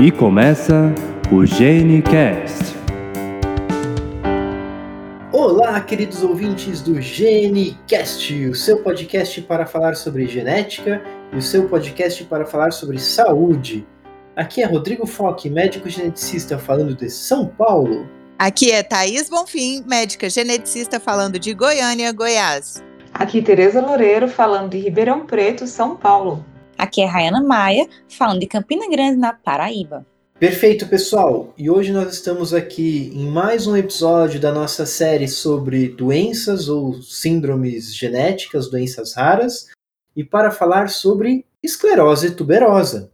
E começa o GeneCast. Olá, queridos ouvintes do GeneCast, o seu podcast para falar sobre genética e o seu podcast para falar sobre saúde. Aqui é Rodrigo Foque, médico geneticista falando de São Paulo. Aqui é Thaís Bonfim, médica geneticista falando de Goiânia, Goiás. Aqui Tereza Loureiro falando de Ribeirão Preto, São Paulo. Aqui é Rayana Maia, falando de Campina Grande, na Paraíba. Perfeito, pessoal! E hoje nós estamos aqui em mais um episódio da nossa série sobre doenças ou síndromes genéticas, doenças raras, e para falar sobre esclerose tuberosa.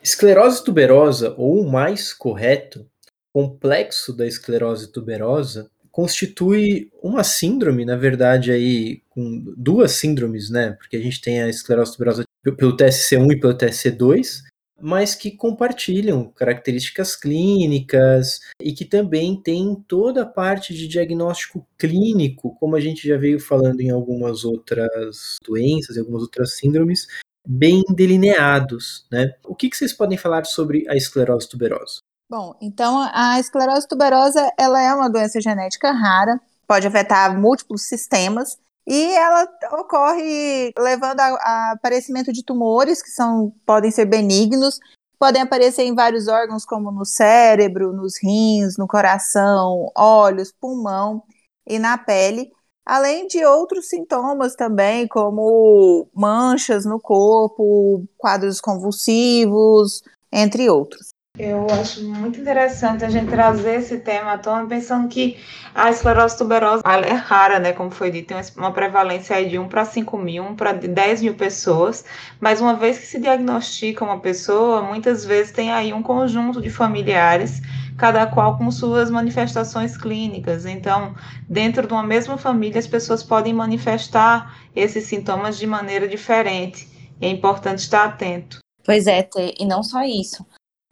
Esclerose tuberosa, ou mais correto, complexo da esclerose tuberosa, constitui uma síndrome, na verdade, aí, com duas síndromes, né? Porque a gente tem a esclerose tuberosa pelo TSC1 e pelo TSC2, mas que compartilham características clínicas e que também tem toda a parte de diagnóstico clínico, como a gente já veio falando em algumas outras doenças, em algumas outras síndromes, bem delineados, né? O que, que vocês podem falar sobre a esclerose tuberosa? Bom, então a esclerose tuberosa ela é uma doença genética rara, pode afetar múltiplos sistemas e ela ocorre levando a, a aparecimento de tumores que são podem ser benignos, podem aparecer em vários órgãos como no cérebro, nos rins, no coração, olhos, pulmão e na pele, além de outros sintomas também, como manchas no corpo, quadros convulsivos, entre outros. Eu acho muito interessante a gente trazer esse tema à tona, pensando que a esclerose tuberosa é rara, né? Como foi dito, tem uma prevalência de 1 para 5 mil, 1 para 10 mil pessoas, mas uma vez que se diagnostica uma pessoa, muitas vezes tem aí um conjunto de familiares, cada qual com suas manifestações clínicas. Então, dentro de uma mesma família, as pessoas podem manifestar esses sintomas de maneira diferente. É importante estar atento. Pois é, e não só isso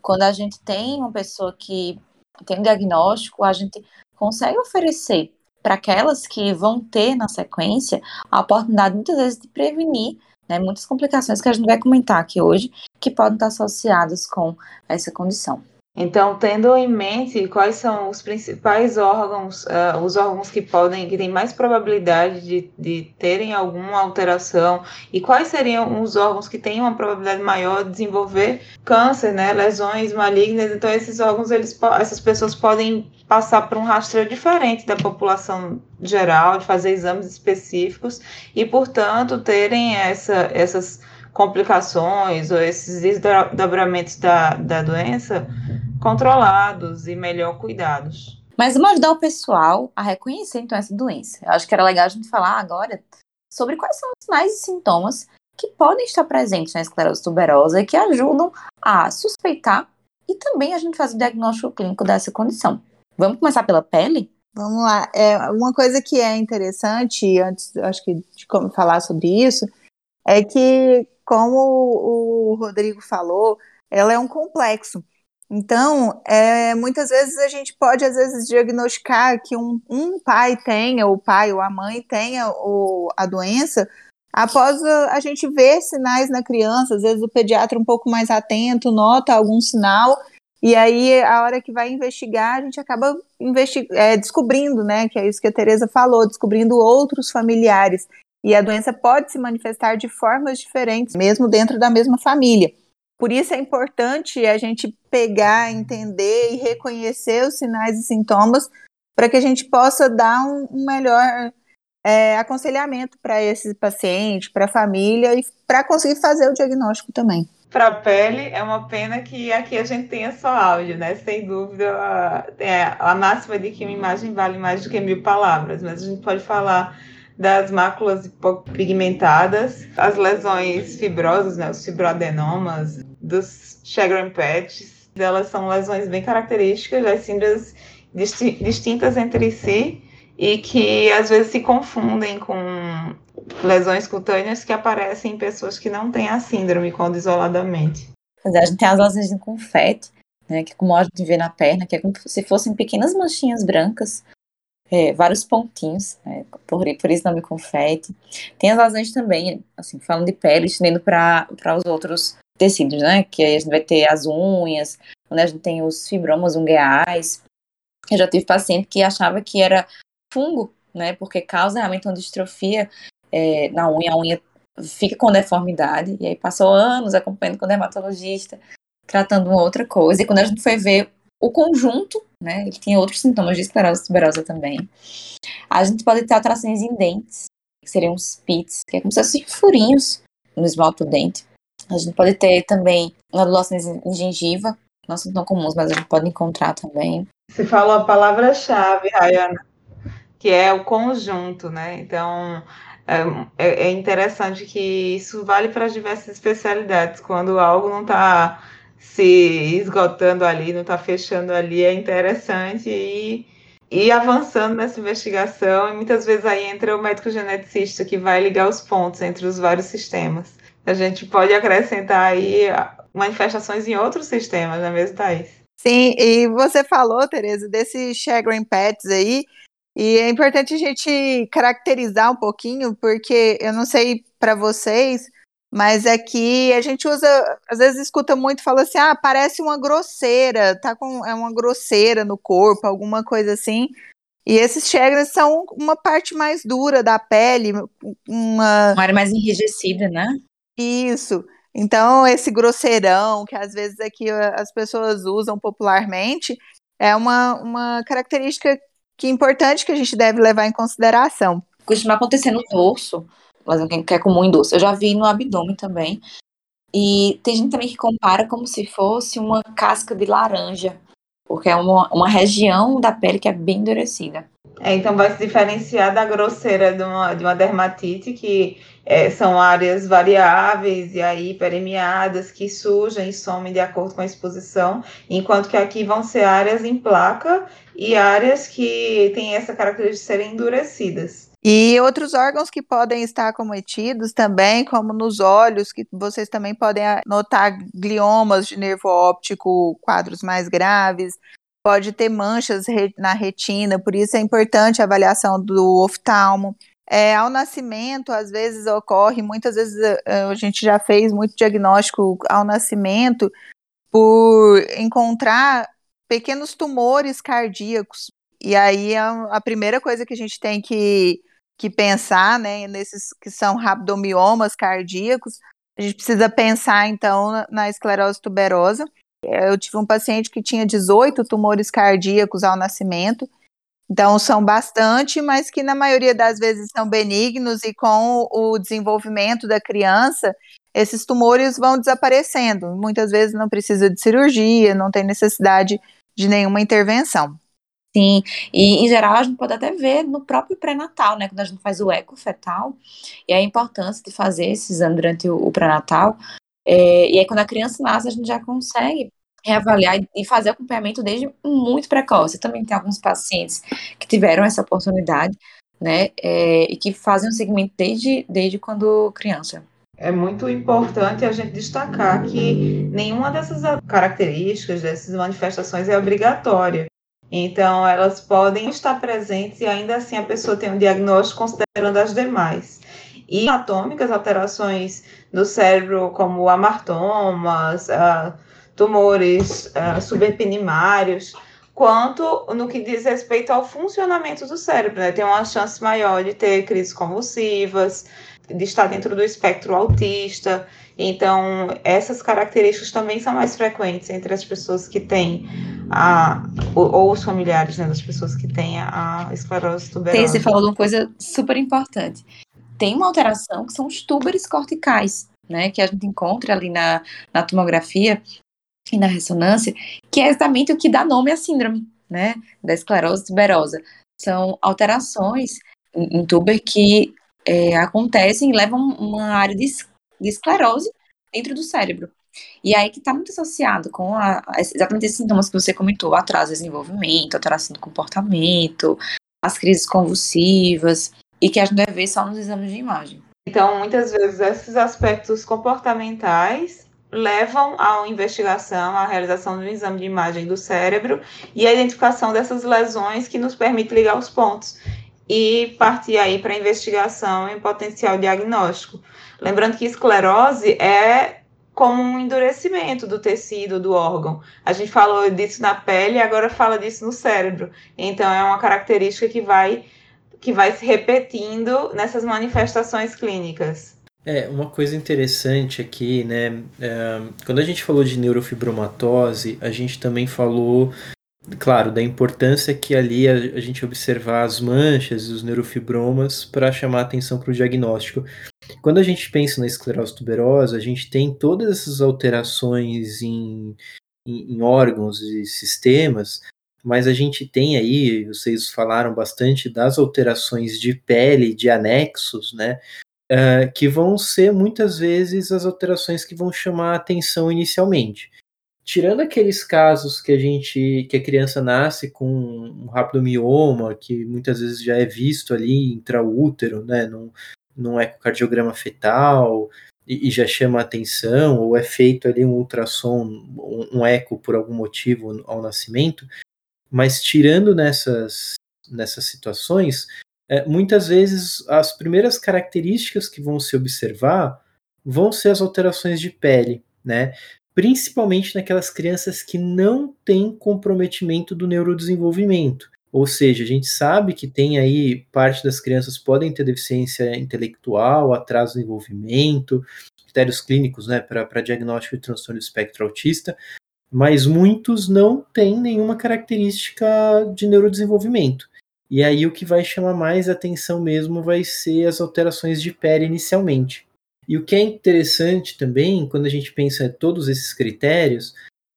quando a gente tem uma pessoa que tem um diagnóstico, a gente consegue oferecer para aquelas que vão ter na sequência a oportunidade muitas vezes de prevenir né, muitas complicações que a gente vai comentar aqui hoje, que podem estar associadas com essa condição. Então, tendo em mente quais são os principais órgãos, uh, os órgãos que podem, que têm mais probabilidade de, de terem alguma alteração, e quais seriam os órgãos que têm uma probabilidade maior de desenvolver câncer, né, lesões malignas, então esses órgãos, eles, essas pessoas podem passar por um rastreio diferente da população geral, de fazer exames específicos, e, portanto, terem essa, essas complicações ou esses desdobramentos da, da doença controlados e melhor cuidados. Mas vamos ajudar o pessoal a reconhecer então essa doença. Eu acho que era legal a gente falar agora sobre quais são os sinais e sintomas que podem estar presentes na esclerose tuberosa e que ajudam a suspeitar e também a gente fazer o diagnóstico clínico dessa condição. Vamos começar pela pele? Vamos lá. É, uma coisa que é interessante, antes acho que de como falar sobre isso, é que, como o Rodrigo falou, ela é um complexo. Então, é, muitas vezes a gente pode, às vezes, diagnosticar que um, um pai tenha, o pai ou a mãe tenha o, a doença, após a, a, gente ver sinais na criança, às vezes o pediatra um pouco mais atento, nota algum sinal, e aí a hora que vai investigar, a gente acaba é, descobrindo, né, que é isso que a Tereza falou, descobrindo outros familiares. E a doença pode se manifestar de formas diferentes, mesmo dentro da mesma família. Por isso é importante a gente pegar, entender e reconhecer os sinais e sintomas para que a gente possa dar um, um melhor é, aconselhamento para esse paciente, para a família e para conseguir fazer o diagnóstico também. Para a pele, é uma pena que aqui a gente tenha só áudio, né? Sem dúvida, a, é, a máxima de que uma imagem vale mais do que mil palavras, mas a gente pode falar das máculas pigmentadas, as lesões fibrosas, né, os fibroadenomas, dos Sjogren patches. Elas são lesões bem características das síndromes distintas entre si e que às vezes se confundem com lesões cutâneas que aparecem em pessoas que não têm a síndrome quando isoladamente. A gente tem as lesões de confete, né, que como a gente vê na perna, que é como se fossem pequenas manchinhas brancas é, vários pontinhos, né, por, por isso nome confete. Tem as lesões também, assim, falando de pele, estendendo para os outros tecidos, né, que a gente vai ter as unhas, onde a gente tem os fibromas ungueais. Eu já tive paciente que achava que era fungo, né, porque causa realmente uma distrofia é, na unha, a unha fica com deformidade, e aí passou anos acompanhando com o dermatologista, tratando uma outra coisa, e quando a gente foi ver o conjunto, né, ele tinha outros sintomas de esclerose tuberosa também, a gente pode ter alterações em dentes, que seriam os pits, que é como se fossem furinhos no esmalte do dente. A gente pode ter também nodulações em gengiva, não são tão comuns, mas a gente pode encontrar também. Você falou a palavra-chave, Rayana, que é o conjunto, né? Então, é, é, é interessante que isso vale para diversas especialidades. Quando algo não está se esgotando ali, não está fechando ali, é interessante e ir avançando nessa investigação. E muitas vezes aí entra o médico geneticista que vai ligar os pontos entre os vários sistemas. A gente pode acrescentar aí manifestações em outros sistemas, não é mesmo, Thaís? Sim, e você falou, Tereza, desses Chagrin Pets aí, e é importante a gente caracterizar um pouquinho, porque eu não sei para vocês, mas aqui a gente usa, às vezes escuta muito, fala assim, ah, parece uma grosseira, tá com é uma grosseira no corpo, alguma coisa assim. E esses chagras são uma parte mais dura da pele, uma uma área mais enrijecida, né? Isso. Então, esse grosseirão que às vezes aqui as pessoas usam popularmente é uma, uma característica que é importante que a gente deve levar em consideração. Costuma acontecer no dorso, que é comum em dorso. Eu já vi no abdômen também. E tem gente também que compara como se fosse uma casca de laranja, porque é uma, uma região da pele que é bem endurecida. É, então vai se diferenciar da grosseira de uma, de uma dermatite, que é, são áreas variáveis e aí permeadas que sujam e somem de acordo com a exposição, enquanto que aqui vão ser áreas em placa e áreas que têm essa característica de serem endurecidas. E outros órgãos que podem estar cometidos também, como nos olhos, que vocês também podem notar gliomas de nervo óptico, quadros mais graves, pode ter manchas na retina, por isso é importante a avaliação do oftalmo. É, ao nascimento, às vezes ocorre, muitas vezes eh, a gente já fez muito diagnóstico ao nascimento por encontrar pequenos tumores cardíacos. E aí a, a primeira coisa que a gente tem que, que pensar, né, nesses que são rabdomiomas cardíacos, a gente precisa pensar então na, esclerose tuberosa. Eu tive um paciente que tinha 18 tumores cardíacos ao nascimento, então, são bastante, mas que na maioria das vezes são benignos e com o desenvolvimento da criança, esses tumores vão desaparecendo. Muitas vezes não precisa de cirurgia, não tem necessidade de nenhuma intervenção. Sim, e em geral a gente pode até ver no próprio pré-natal, né? Quando a gente faz o eco fetal, e a importância de fazer esse exame durante o, pré-natal. É, e aí, quando a criança nasce, a gente já consegue reavaliar e fazer acompanhamento desde muito precoce. também tem alguns pacientes que tiveram essa oportunidade, né, é, e que fazem o segmento desde, desde quando criança. É muito importante a gente destacar que nenhuma dessas características, dessas manifestações é obrigatória. Então, elas podem estar presentes e ainda assim a pessoa tem um diagnóstico considerando as demais. E anatômicas, alterações do cérebro, como amartomas, uh, tumores uh, subepinimários, quanto no que diz respeito ao funcionamento do cérebro. Né? Tem uma chance maior de ter crises convulsivas, de estar dentro do espectro autista. Então, essas características também são mais frequentes entre as pessoas que têm a, ou, ou os familiares né, das pessoas que têm a, esclerose tuberosa. Você falou de uma coisa super importante. Tem uma alteração que são os túbares corticais, né, que a gente encontra ali na, na tomografia, e na ressonância, que é exatamente o que dá nome à síndrome, né, da esclerose tuberosa. São alterações em, tuber que é, acontecem e levam uma área de, de esclerose dentro do cérebro. E aí que está muito associado com a, exatamente esses sintomas que você comentou, atraso de desenvolvimento, alteração do comportamento, as crises convulsivas, e que a gente deve ver só nos exames de imagem. Então, muitas vezes, esses aspectos comportamentais levam à investigação, à realização de um exame de imagem do cérebro e a identificação dessas lesões que nos permite ligar os pontos e partir aí para a investigação e potencial diagnóstico. Lembrando que esclerose é como um endurecimento do tecido do órgão. A gente falou disso na pele, agora fala disso no cérebro. Então é uma característica que vai que vai se repetindo nessas manifestações clínicas. É, uma coisa interessante aqui, né? É, quando a gente falou de neurofibromatose, a gente também falou, claro, da importância que ali a, a gente observar as manchas e os neurofibromas para chamar atenção para o diagnóstico. Quando a gente pensa na esclerose tuberosa, a gente tem todas essas alterações em, em, em órgãos e sistemas, mas a gente tem aí, vocês falaram bastante das alterações de pele, de anexos, né? uh, que vão ser muitas vezes as alterações que vão chamar a atenção inicialmente. Tirando aqueles casos que a gente, que a criança nasce com um rabdomioma, que muitas vezes já é visto ali intraútero, né, num, num ecocardiograma fetal, e, e já chama atenção, ou é feito ali um ultrassom, um, um eco por algum motivo ao nascimento, mas tirando nessas, nessas situações, é, muitas vezes as primeiras características que vão se observar vão ser as alterações de pele, né? Principalmente naquelas crianças que não têm comprometimento do neurodesenvolvimento. Ou seja, a gente sabe que tem aí parte das crianças podem ter deficiência intelectual, atraso no desenvolvimento, critérios clínicos, né, para diagnóstico de transtorno do espectro autista, mas muitos não têm nenhuma característica de neurodesenvolvimento. E aí o que vai chamar mais atenção mesmo vai ser as alterações de pele inicialmente. E o que é interessante também, quando a gente pensa em todos esses critérios,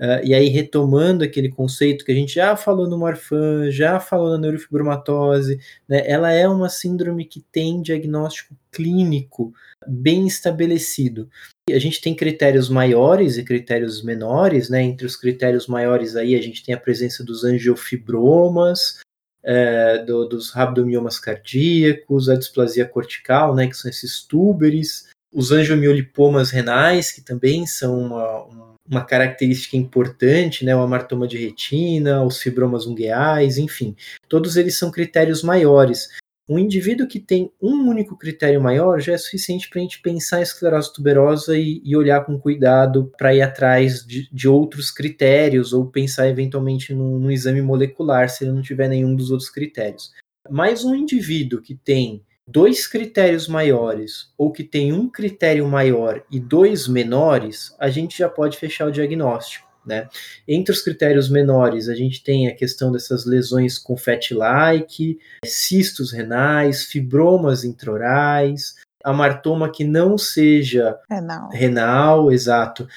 uh, e aí retomando aquele conceito que a gente já falou no Marfan, já falou na neurofibromatose, né, ela é uma síndrome que tem diagnóstico clínico bem estabelecido. A gente tem critérios maiores e critérios menores, né? Entre os critérios maiores aí a gente tem a presença dos angiofibromas, é, do, dos rabdomiomas cardíacos, a displasia cortical, né, que são esses túberes, os angiomiolipomas renais, que também são uma, uma característica importante, né, o amartoma de retina, os fibromas ungueais, enfim, todos eles são critérios maiores. Um indivíduo que tem um único critério maior já é suficiente para a gente pensar em esclerose tuberosa e, e olhar com cuidado para ir atrás de, de, outros critérios ou pensar eventualmente num, num exame molecular se ele não tiver nenhum dos outros critérios. Mas um indivíduo que tem dois critérios maiores ou que tem um critério maior e dois menores, a gente já pode fechar o diagnóstico. Né? Entre os critérios menores, a gente tem a questão dessas lesões com fat-like, cistos renais, fibromas intraorais, amartoma que não seja renal. renal, exato.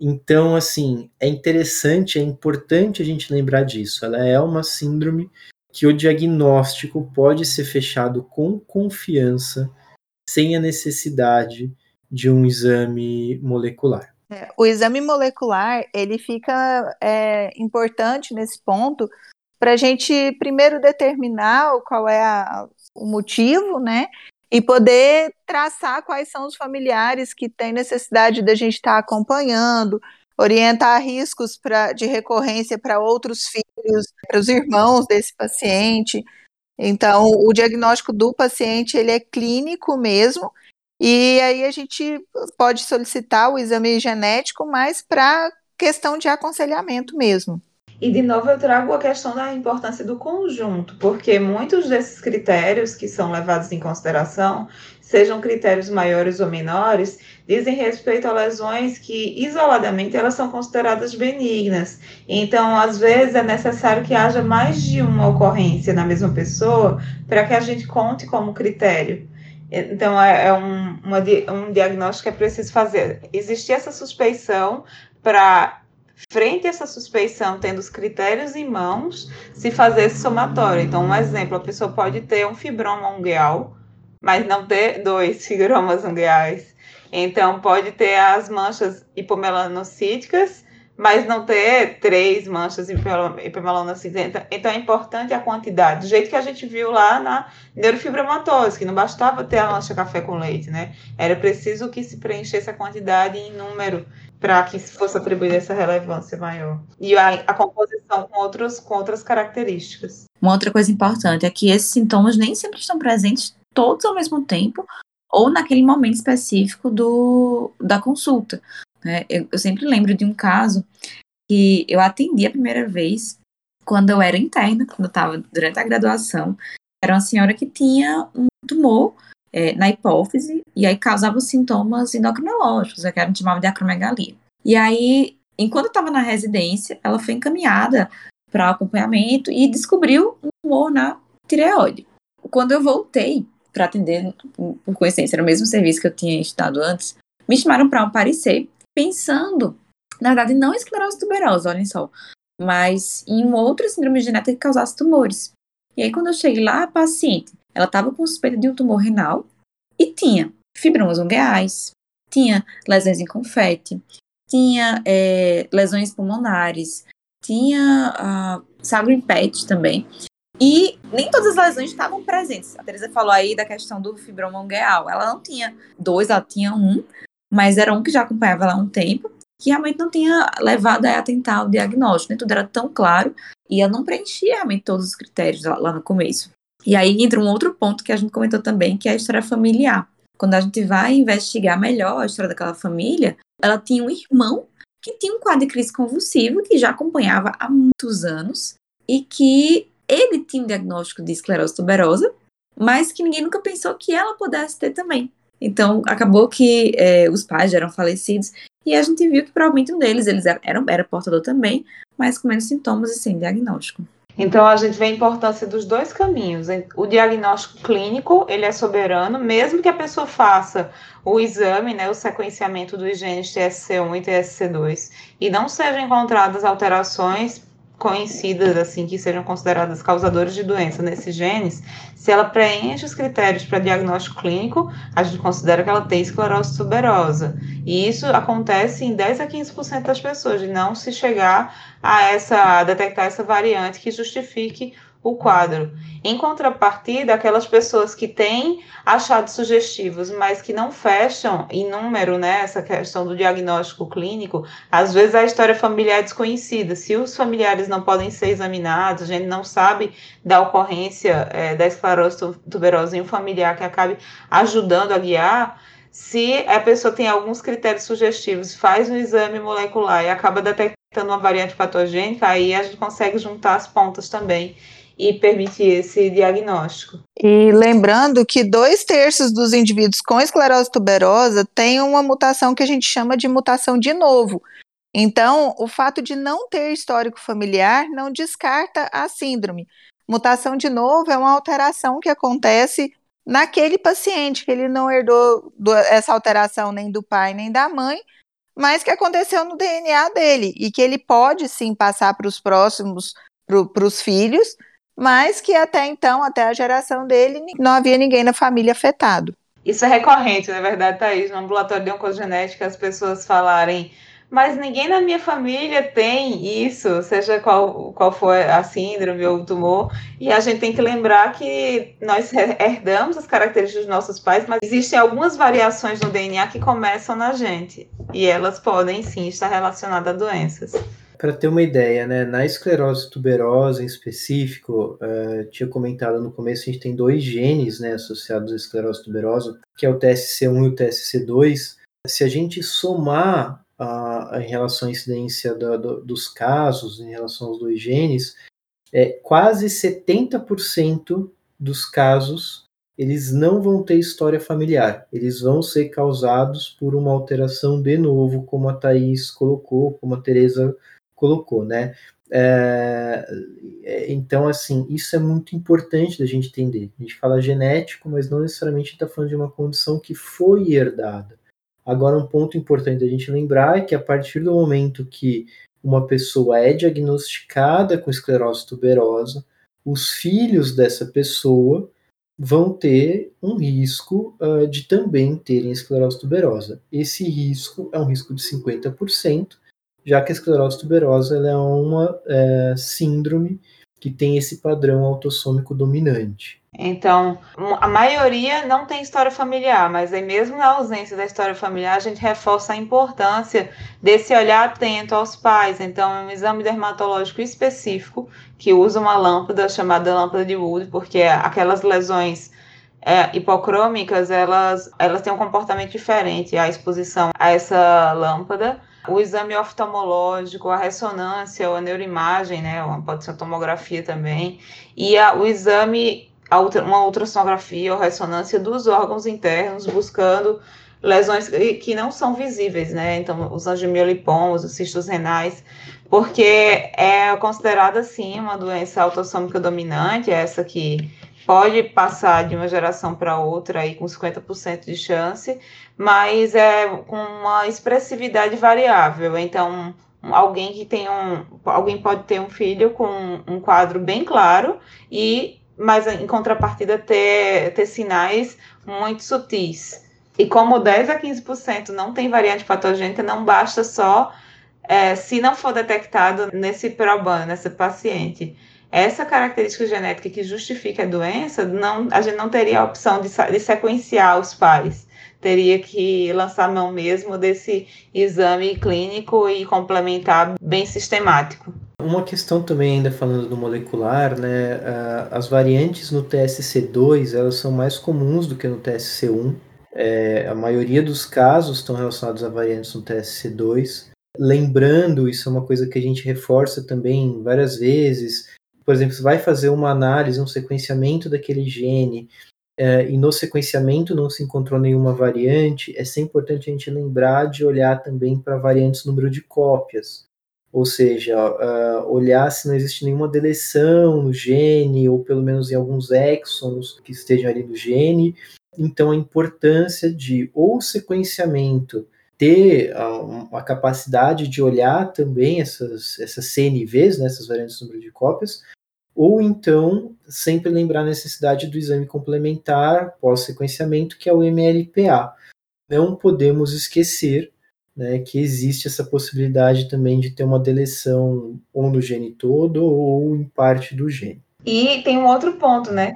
Então, assim, é interessante, é importante a gente lembrar disso. Ela é uma síndrome que o diagnóstico pode ser fechado com confiança, sem a necessidade de um exame molecular. É, o exame molecular ele fica é, importante nesse ponto para a gente primeiro determinar qual é a, o motivo, né? E poder traçar quais são os familiares que têm necessidade da gente estar tá acompanhando, orientar riscos pra, de recorrência para outros filhos, para os irmãos desse paciente. Então, o diagnóstico do paciente ele é clínico mesmo, e aí a gente pode solicitar o exame genético, mas para questão de aconselhamento mesmo. E de novo eu trago a questão da importância do conjunto, porque muitos desses critérios que são levados em consideração, sejam critérios maiores ou menores, dizem respeito a lesões que isoladamente elas são consideradas benignas. Então, às vezes é necessário que haja mais de uma ocorrência na mesma pessoa para que a gente conte como critério. Então, é, é um, uma, um diagnóstico que é preciso fazer. Existir essa suspeição para, frente a essa suspeição, tendo os critérios em mãos, se fazer esse somatório. Então, um exemplo, a pessoa pode ter um fibroma ungueal, mas não ter dois fibromas ungueais. Então, pode ter as manchas hipomelanocíticas, mas não ter três manchas hipermelona cinzenta. Então é importante a quantidade, do jeito que a gente viu lá na neurofibromatose, que não bastava ter a mancha café com leite, né? Era preciso que se preenchesse a quantidade em número para que fosse atribuída essa relevância maior. E a, a, composição com, outros, com outras características. Uma outra coisa importante é que esses sintomas nem sempre estão presentes todos ao mesmo tempo ou naquele momento específico do, da consulta. Né? Eu, eu sempre lembro de um caso que eu atendi a primeira vez quando eu era interna, quando eu estava durante a graduação. Era uma senhora que tinha um tumor é, na hipófise, e aí causava sintomas endocrinológicos, é que a gente chamava de acromegalia. E aí, enquanto eu estava na residência, ela foi encaminhada para acompanhamento e descobriu um tumor na tireoide. Quando eu voltei para atender, por coincidência, era o mesmo serviço que eu tinha estudado antes, me chamaram para um parecer, pensando, na verdade, não em esclerose tuberosa, olhem só, mas em uma outra síndrome genética que causasse tumores. E aí, quando eu cheguei lá, a paciente ela estava com suspeita de um tumor renal e tinha fibromas ungueais, tinha lesões em confete, tinha é, lesões pulmonares, tinha uh, sagro em PET também. E nem todas as lesões estavam presentes. A Teresa falou aí da questão do fibroma ungueal. Ela não tinha dois, ela tinha um, mas era um que já acompanhava ela há um tempo, que realmente não tinha levado a atentar o diagnóstico. Nem tudo era tão claro e ela não preenchia realmente todos os critérios lá, lá no começo. E aí entra um outro ponto que a gente comentou também, que é a história familiar. Quando a gente vai investigar melhor a história daquela família, ela tinha um irmão que tinha um quadro de crise convulsivo, que já acompanhava há muitos anos, e que ele tinha um diagnóstico de esclerose tuberosa, mas que ninguém nunca pensou que ela pudesse ter também. Então, acabou que é, os pais já eram falecidos, e a gente viu que provavelmente um deles eles eram, era portador também, mas com menos sintomas e sem diagnóstico. Então a gente vê a importância dos dois caminhos. O diagnóstico clínico, ele é soberano, mesmo que a pessoa faça o exame, né, o sequenciamento dos genes TSC1 e TSC2 e não sejam encontradas alterações conhecidas, assim, que sejam consideradas causadores de doença nesses genes, se ela preenche os critérios para diagnóstico clínico, a gente considera que ela tem esclerose tuberosa. E isso acontece em 10 a 15% das pessoas, de não se chegar a essa a detectar essa variante que justifique o quadro. Em contrapartida, aquelas pessoas que têm achados sugestivos, mas que não fecham em número né, essa questão do diagnóstico clínico, às vezes a história familiar é desconhecida. Se os familiares não podem ser examinados, a gente não sabe da ocorrência é, da esclerose tuberosa em um familiar que acabe ajudando a guiar, se a pessoa tem alguns critérios sugestivos, faz um exame molecular e acaba detectando uma variante patogênica, aí a gente consegue juntar as pontas também e permitir esse diagnóstico. E lembrando que dois terços dos indivíduos com esclerose tuberosa têm uma mutação que a gente chama de mutação de novo. Então, o fato de não ter histórico familiar não descarta a síndrome. Mutação de novo é uma alteração que acontece naquele paciente, que ele não herdou essa alteração nem do pai nem da mãe, mas que aconteceu no DNA dele e que ele pode sim passar para os próximos, para os filhos, mas que até então, até a geração dele, não havia ninguém na família afetado. Isso é recorrente, na verdade, Thaís. No ambulatório de oncogenética, as pessoas falarem mas ninguém na minha família tem isso, seja qual, qual for a síndrome ou o tumor, e a gente tem que lembrar que nós herdamos as características dos nossos pais, mas existem algumas variações no DNA que começam na gente, e elas podem sim estar relacionadas a doenças para ter uma ideia, né, na esclerose tuberosa em específico, uh, tinha comentado no começo, a gente tem dois genes né, associados à esclerose tuberosa, que é o TSC1 e o TSC2. Se a gente somar uh, em relação à incidência do, do, dos casos, em relação aos dois genes, é, quase 70% dos casos eles não vão ter história familiar, eles vão ser causados por uma alteração de novo, como a Thaís colocou, como a Teresa colocou, né? É, é, então, assim, isso é muito importante da gente entender. A gente fala genético, mas não necessariamente está falando de uma condição que foi herdada. Agora, um ponto importante da gente lembrar é que a partir do momento que uma pessoa é diagnosticada com esclerose tuberosa, os filhos dessa pessoa vão ter um risco uh, de também terem esclerose tuberosa. Esse risco é um risco de 50%, já que a esclerose tuberosa é uma é, síndrome que tem esse padrão autossômico dominante. Então, a maioria não tem história familiar, mas aí mesmo na ausência da história familiar, a gente reforça a importância desse olhar atento aos pais. Então, é um exame dermatológico específico que usa uma lâmpada chamada lâmpada de Wood, porque aquelas lesões é, hipocrômicas, elas, elas têm um comportamento diferente à exposição a essa lâmpada. O exame oftalmológico, a ressonância, ou a neuroimagem, né, pode ser a tomografia também, e a, o exame uma ultrassonografia ou ressonância dos órgãos internos, buscando lesões que não são visíveis, né? Então, os angiomioሊpomas, os cistos renais, porque é considerada, assim, uma doença autossômica dominante, essa que pode passar de uma geração para outra aí com 50% de chance, mas é com uma expressividade variável. Então, alguém que tem um, alguém pode ter um filho com um quadro bem claro e mas em contrapartida ter, ter sinais muito sutis. E como 10 a 15% não tem variante patogênica, não basta só é, se não for detectado nesse probando, nesse paciente. Essa característica genética que justifica a doença, não, a gente não teria a opção de, de sequenciar os pais. Teria que lançar mão mesmo desse exame clínico e complementar bem sistemático. Uma questão também, ainda falando do molecular, né, as variantes no TSC2 elas são mais comuns do que no TSC1. É, a maioria dos casos estão relacionados a variantes no TSC2. Lembrando, isso é uma coisa que a gente reforça também várias vezes. Por exemplo, vai fazer uma análise, um sequenciamento daquele gene, é, e no sequenciamento não se encontrou nenhuma variante, é sempre importante a gente lembrar de olhar também para variantes número de cópias ou seja, uh, olhar se não existe nenhuma deleção no gene, ou pelo menos em alguns exons que estejam ali no gene. Então, a importância de ou sequenciamento ter a, a capacidade de olhar também essas, essas CNVs, né, essas variantes de número de cópias, ou então sempre lembrar a necessidade do exame complementar pós-sequenciamento, que é o MLPA. Não podemos esquecer né, que existe essa possibilidade também de ter uma deleção ou no gene todo ou em parte do gene. E tem um outro ponto, né?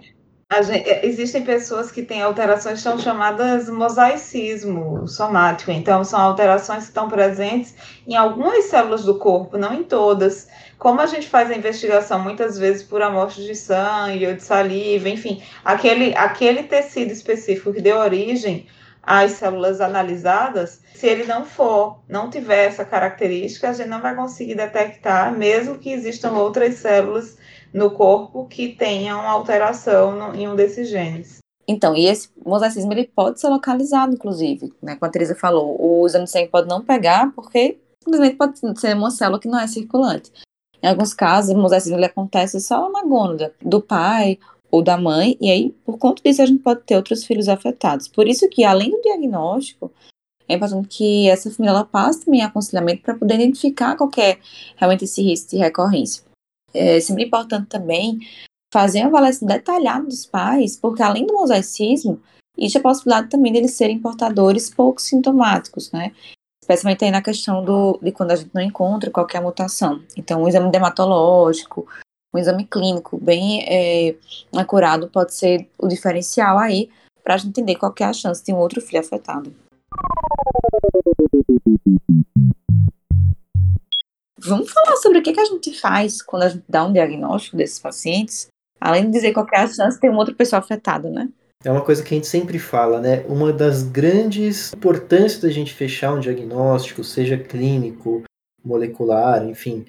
Gente, é, existem pessoas que têm alterações que são chamadas mosaicismo somático, então são alterações que estão presentes em algumas células do corpo, não em todas. Como a gente faz a investigação muitas vezes por amostras de sangue ou de saliva, enfim, aquele, aquele tecido específico que deu origem as células analisadas, se ele não for, não tiver essa característica, a gente não vai conseguir detectar, mesmo que existam outras células no corpo que tenham alteração no, em um desses genes. Então, e esse mosaicismo ele pode ser localizado, inclusive, né? Como a Teresa falou, o exame de sangue pode não pegar, porque simplesmente pode ser uma célula que não é circulante. Em alguns casos, o mosaicismo ele acontece só na gônada do pai ou da mãe, e aí, por conta disso, a gente pode ter outros filhos afetados. Por isso que, além do diagnóstico, é importante que essa família ela passe também aconselhamento para poder identificar qualquer realmente esse risco de recorrência. É sempre importante também fazer uma avaliação detalhada dos pais, porque além do mosaicismo, existe a possibilidade também deles serem portadores pouco sintomáticos, né? Especialmente aí na questão do, de quando a gente não encontra qualquer mutação. Então, o exame dermatológico, um exame clínico bem é, acurado pode ser o diferencial aí para a gente entender qual é a chance de um outro filho afetado. Vamos falar sobre o que, que a gente faz quando a gente dá um diagnóstico desses pacientes, além de dizer qual é a chance ter uma outra pessoa afetada, né? É uma coisa que a gente sempre fala, né? Uma das grandes importâncias da gente fechar um diagnóstico, seja clínico, molecular, enfim,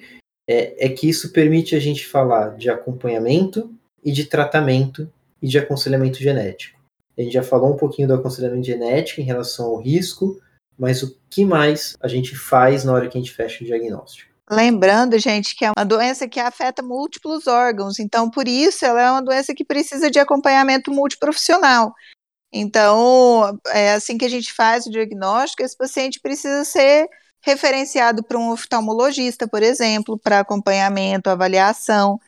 é, é que isso permite a gente falar de acompanhamento e de tratamento e de aconselhamento genético. A gente já falou um pouquinho do aconselhamento genético em relação ao risco, mas o que mais a gente faz na hora que a gente fecha o diagnóstico? Lembrando, gente, que é uma doença que afeta múltiplos órgãos, então por isso ela é uma doença que precisa de acompanhamento multiprofissional. Então, é assim que a gente faz o diagnóstico, esse paciente precisa ser referenciado para um oftalmologista, por exemplo, para acompanhamento, avaliação.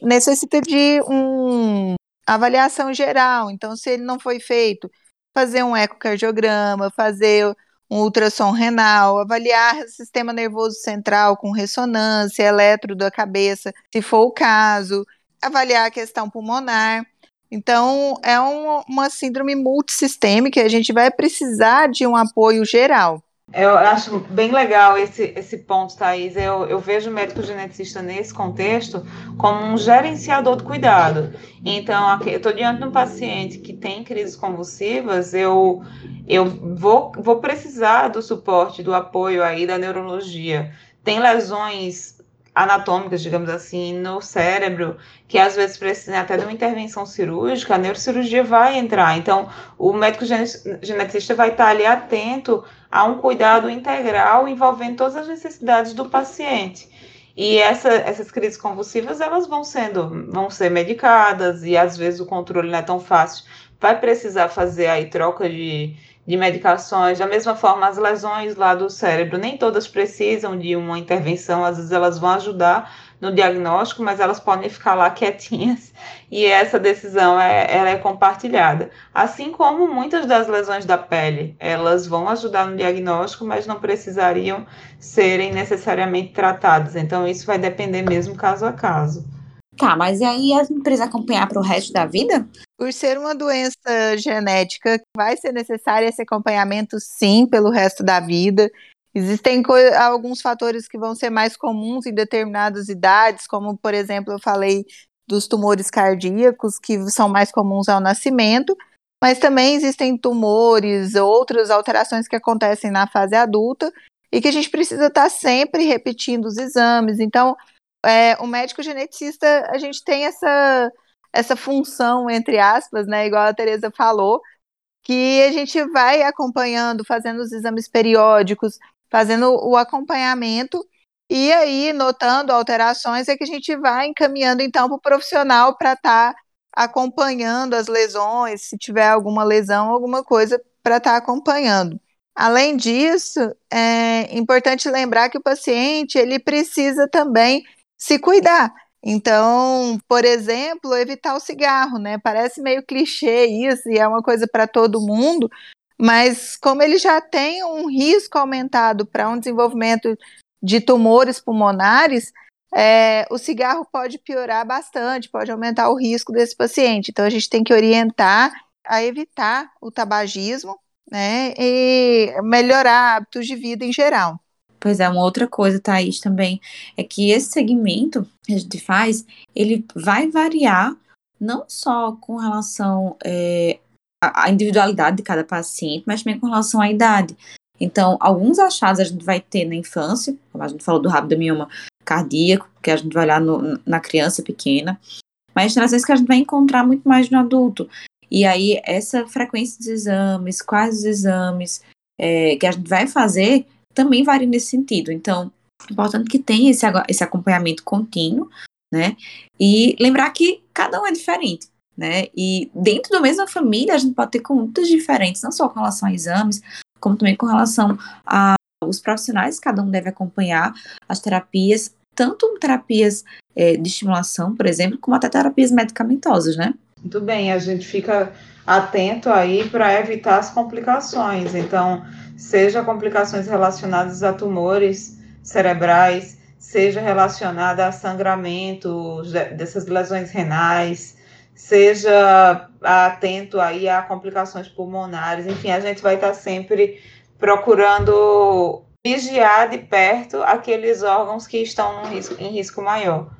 Necessita de uma avaliação geral, então, se ele não foi feito, fazer um ecocardiograma, fazer um ultrassom renal, avaliar sistema nervoso central com ressonância, eletro da cabeça, se for o caso, avaliar a questão pulmonar. Então, é um, uma síndrome multissistêmica, a gente vai precisar de um apoio geral. Eu acho bem legal esse, esse ponto, Thaís. Eu, eu vejo o médico geneticista nesse contexto como um gerenciador do cuidado. Então, eu estou diante de um paciente que tem crises convulsivas, eu, eu vou, vou precisar do suporte, do apoio aí da neurologia. Tem lesões anatômicas, digamos assim, no cérebro, que às vezes precisam até de uma intervenção cirúrgica, a neurocirurgia vai entrar. Então, o médico geneticista vai estar ali atento a um cuidado integral envolvendo todas as necessidades do paciente. E essa, essas crises convulsivas, elas vão sendo, vão ser medicadas, e às vezes o controle não é tão fácil. Vai precisar fazer aí troca de, de medicações. Da mesma forma, as lesões lá do cérebro, nem todas precisam de uma intervenção, às vezes elas vão ajudar no diagnóstico, mas elas podem ficar lá quietinhas e essa decisão é, ela é compartilhada. Assim como muitas das lesões da pele, elas vão ajudar no diagnóstico, mas não precisariam serem necessariamente tratadas. Então, isso vai depender mesmo caso a caso. Tá, mas e aí a gente precisa acompanhar para o resto da vida? Por ser uma doença genética, vai ser necessário esse acompanhamento sim pelo resto da vida. Existem alguns fatores que vão ser mais comuns em determinadas idades, como, por exemplo, eu falei dos tumores cardíacos, que são mais comuns ao nascimento, mas também existem tumores, outras alterações que acontecem na fase adulta e que a gente precisa estar sempre repetindo os exames. Então, é, o médico geneticista, a gente tem essa, essa função, entre aspas, né, igual a Tereza falou, que a gente vai acompanhando, fazendo os exames periódicos, fazendo o acompanhamento e aí, notando alterações, é que a gente vai encaminhando então para o profissional para estar tá acompanhando as lesões, se tiver alguma lesão, alguma coisa para estar tá acompanhando. Além disso, é importante lembrar que o paciente ele precisa também se cuidar. Então, por exemplo, evitar o cigarro, né? Parece meio clichê isso e é uma coisa para todo mundo, mas como ele já tem um risco aumentado para um desenvolvimento de tumores pulmonares, é, o cigarro pode piorar bastante, pode aumentar o risco desse paciente. Então, a gente tem que orientar a evitar o tabagismo, né, e melhorar hábitos de vida em geral. Pois é, uma outra coisa, Thaís, também, é que esse segmento que a gente faz, ele vai variar não só com relação é, à individualidade de cada paciente, mas também com relação à idade. Então, alguns achados a gente vai ter na infância, como a gente falou do rabdomioma cardíaco, que a gente vai olhar no, na criança pequena, mas vezes que a gente vai encontrar muito mais no adulto. E aí, essa frequência dos exames, quais os exames é, que a gente vai fazer, também varia nesse sentido. Então, é importante que tenha esse, esse acompanhamento contínuo, né? E lembrar que cada um é diferente, né? E dentro da mesma família, a gente pode ter condutas diferentes, não só com relação a exames, como também com relação aos profissionais, cada um deve acompanhar as terapias, tanto terapias é, de estimulação, por exemplo, como até terapias medicamentosas, né? Muito bem, a gente fica atento aí para evitar as complicações. Então, seja complicações relacionadas a tumores cerebrais, seja relacionada a sangramento dessas lesões renais, seja atento aí a complicações pulmonares, enfim, a gente vai estar sempre procurando vigiar de perto aqueles órgãos que estão risco, em risco maior.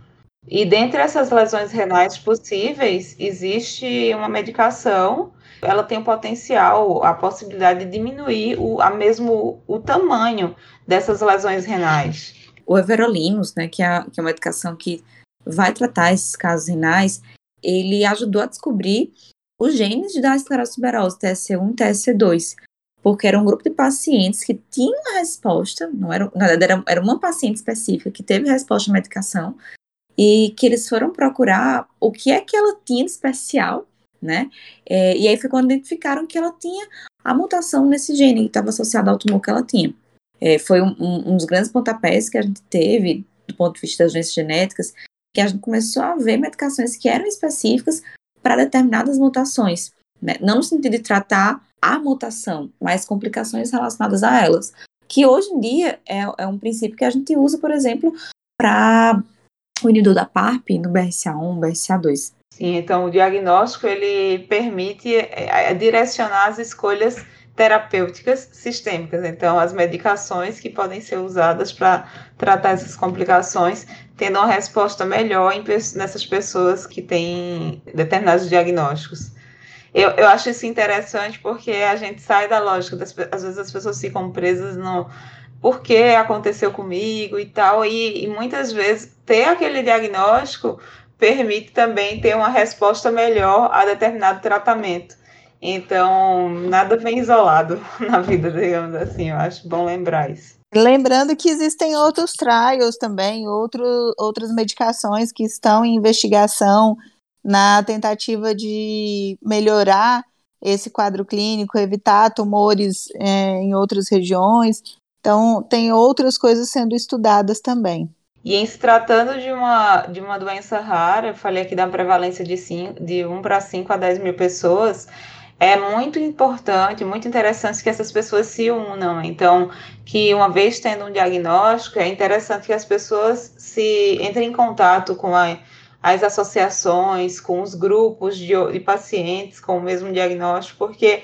E dentre essas lesões renais possíveis, existe uma medicação, ela tem o potencial, a possibilidade de diminuir o, a mesmo o tamanho dessas lesões renais. O everolimus, né, que é, que é uma medicação que vai tratar esses casos renais, ele ajudou a descobrir os genes da esclerose tuberosa, TSC1 e TSC2, porque era um grupo de pacientes que tinham a resposta, não era, na verdade, era, era uma paciente específica que teve resposta à medicação, e que eles foram procurar o que é que ela tinha de especial, né? É, e aí foi quando identificaram que ela tinha a mutação nesse gene que estava associado ao tumor que ela tinha. É, foi um, um, um, dos grandes pontapés que a gente teve do ponto de vista das doenças genéticas, que a gente começou a ver medicações que eram específicas para determinadas mutações. né? Não no sentido de tratar a mutação, mas complicações relacionadas a elas. Que hoje em dia é, é um princípio que a gente usa, por exemplo, para o inibidor da PARP no BRCA1, BRCA2. Sim, então o diagnóstico ele permite é, é, direcionar as escolhas terapêuticas sistêmicas, então as medicações que podem ser usadas para tratar essas complicações, tendo uma resposta melhor em, nessas pessoas que têm determinados diagnósticos. Eu, eu acho isso interessante porque a gente sai da lógica, das, às vezes as pessoas ficam presas no por que aconteceu comigo e tal, e, e muitas vezes ter aquele diagnóstico permite também ter uma resposta melhor a determinado tratamento. Então, nada vem isolado na vida, digamos assim. Eu acho bom lembrar isso. Lembrando que existem outros trials também, outro, outras medicações que estão em investigação na tentativa de melhorar esse quadro clínico, evitar tumores é, em outras regiões. Então, tem outras coisas sendo estudadas também. E em se tratando de uma, de uma doença rara, eu falei aqui da prevalência de, cinco, de 1 para 5 a 10 mil pessoas, é muito importante, muito interessante que essas pessoas se unam. Então, que uma vez tendo um diagnóstico, é interessante que as pessoas se entrem em contato com a, as associações, com os grupos de, de pacientes com o mesmo diagnóstico, porque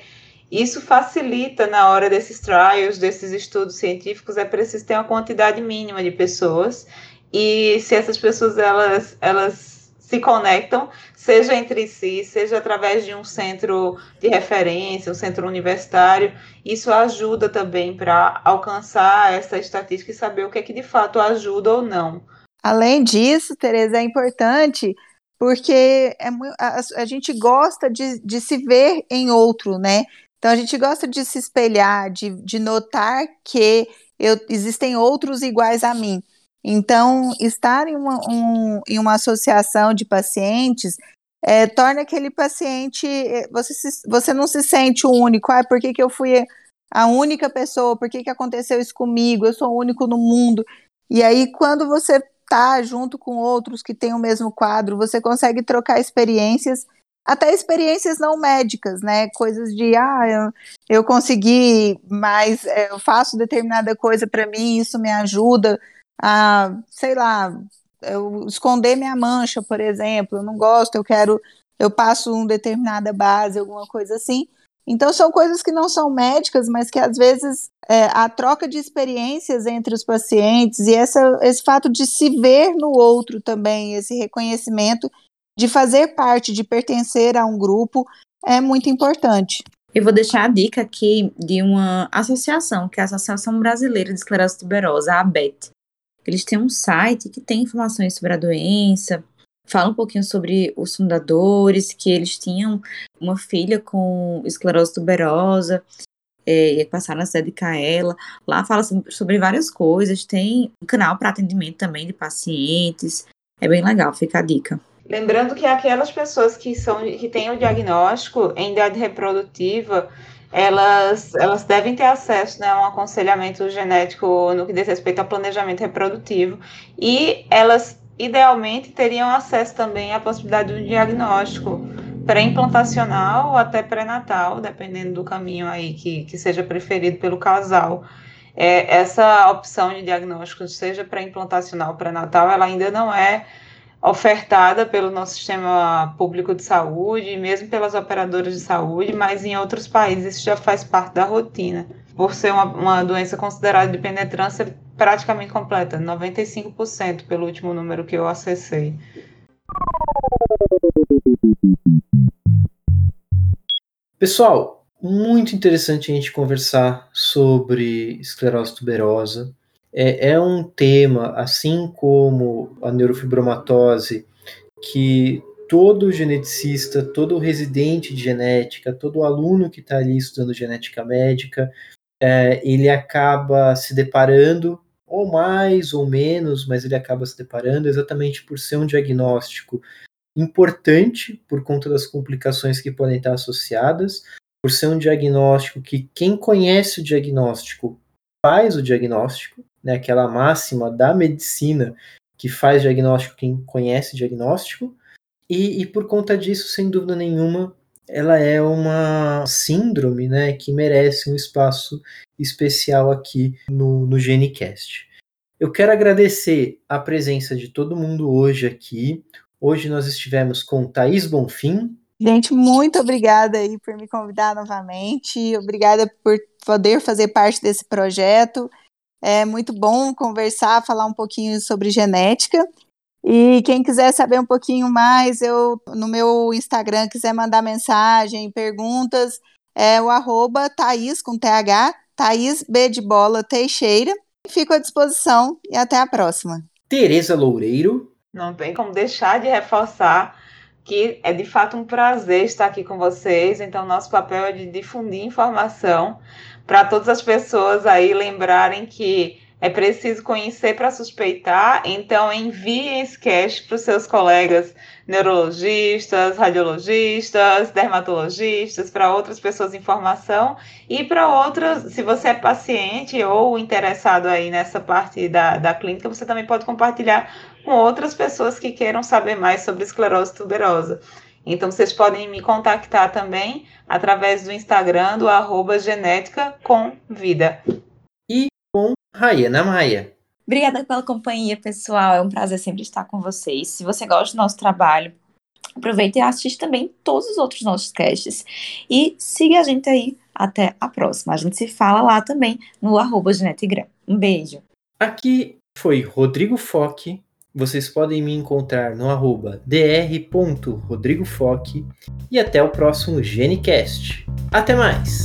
isso facilita na hora desses trials, desses estudos científicos, é preciso ter uma quantidade mínima de pessoas e se essas pessoas elas, elas se conectam, seja entre si, seja através de um centro de referência, um centro universitário, isso ajuda também para alcançar essa estatística e saber o que é que de fato ajuda ou não. Além disso, Tereza, é importante porque é, a, a gente gosta de, de se ver em outro, né? Então a gente gosta de se espelhar, de, de notar que eu, existem outros iguais a mim. Então, estar em uma, um, em uma associação de pacientes é, torna aquele paciente. É, você, se, você não se sente o único. Ah, por que, que eu fui a única pessoa? Por que, que aconteceu isso comigo? Eu sou o único no mundo. E aí, quando você está junto com outros que têm o mesmo quadro, você consegue trocar experiências, até experiências não médicas, né? Coisas de, ah, eu, eu consegui, mas é, eu faço determinada coisa para mim, isso me ajuda a, sei lá, eu esconder minha mancha, por exemplo, eu não gosto, eu quero, eu passo uma determinada base, alguma coisa assim. Então são coisas que não são médicas, mas que às vezes é, a troca de experiências entre os pacientes e essa, esse fato de se ver no outro também, esse reconhecimento de fazer parte, de pertencer a um grupo, é muito importante. Eu vou deixar a dica aqui de uma associação, que é a Associação Brasileira de Esclerose Tuberosa, a ABET. Eles têm um site que tem informações sobre a doença, fala um pouquinho sobre os fundadores, que eles tinham uma filha com esclerose tuberosa, é, e passaram a se dedicar a ela. Lá fala sobre várias coisas, tem um canal para atendimento também de pacientes. É bem legal, fica a dica. Lembrando que aquelas pessoas que são que têm o diagnóstico em idade reprodutiva, elas, elas devem ter acesso né, a um aconselhamento genético no que diz respeito ao planejamento reprodutivo e elas, idealmente, teriam acesso também à possibilidade de um diagnóstico pré-implantacional ou até pré-natal, dependendo do caminho aí que, que seja preferido pelo casal. É, essa opção de diagnóstico, seja pré-implantacional ou pré-natal, ela ainda não é ofertada pelo nosso sistema público de saúde, mesmo pelas operadoras de saúde, mas em outros países isso já faz parte da rotina, por ser uma, uma doença considerada de penetrância praticamente completa, 95% pelo último número que eu acessei. Pessoal, muito interessante a gente conversar sobre esclerose tuberosa, é, é um tema, assim como a neurofibromatose, que todo geneticista, todo residente de genética, todo aluno que está ali estudando genética médica, é, ele acaba se deparando, ou mais ou menos, mas ele acaba se deparando exatamente por ser um diagnóstico importante por conta das complicações que podem estar associadas, por ser um diagnóstico que quem conhece o diagnóstico faz o diagnóstico, né, aquela máxima da medicina que faz diagnóstico quem conhece diagnóstico, e, e por conta disso, sem dúvida nenhuma, ela é uma síndrome né, que merece um espaço especial aqui no, no GeneCast. Eu quero agradecer a presença de todo mundo hoje aqui. Hoje nós estivemos com Thaís Bonfim. Gente, muito obrigada aí por me convidar novamente. Obrigada por poder fazer parte desse projeto. É muito bom conversar, falar um pouquinho sobre genética. E quem quiser saber um pouquinho mais, eu no meu Instagram quiser mandar mensagem, perguntas, é o arroba Thaís com TH, Thaís B de bola Teixeira. Fico à disposição e até a próxima. Tereza Loureiro. Não tem como deixar de reforçar que é de fato um prazer estar aqui com vocês. Então, nosso papel é de difundir informação para todas as pessoas aí lembrarem que é preciso conhecer para suspeitar, então enviem esse cast para os seus colegas neurologistas, radiologistas, dermatologistas, para outras pessoas em formação e para outras, se você é paciente ou interessado aí nessa parte da, da clínica, você também pode compartilhar com outras pessoas que queiram saber mais sobre esclerose tuberosa. Então, vocês podem me contactar também através do Instagram do arroba genética com vida. E com Rayana Maia. Obrigada pela companhia, pessoal. É um prazer sempre estar com vocês. Se você gosta do nosso trabalho, aproveite e assiste também todos os outros nossos casts. E siga a gente aí. Até a próxima. A gente se fala lá também no arroba Genetigram. Um beijo. Aqui foi Rodrigo Foque. Vocês podem me encontrar no arroba dr.rodrigofoque e até o próximo GeneCast. Até mais!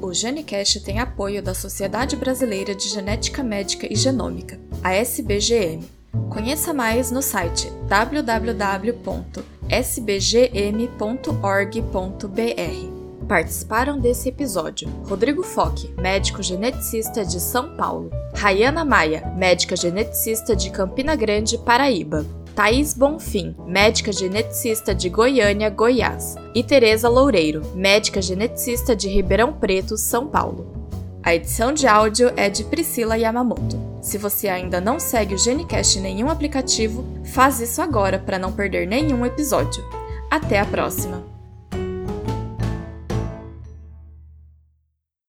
O GeneCast tem apoio da Sociedade Brasileira de Genética Médica e Genômica, a SBGM. Conheça mais no site www.sbgm.org.br. Participaram desse episódio Rodrigo Foque, médico geneticista de São Paulo, Rayana Maia, médica geneticista de Campina Grande, Paraíba, Thaís Bonfim, médica geneticista de Goiânia, Goiás, e Tereza Loureiro, médica geneticista de Ribeirão Preto, São Paulo. A edição de áudio é de Priscila Yamamoto. Se você ainda não segue o Genicast em nenhum aplicativo, faz isso agora para não perder nenhum episódio. Até a próxima!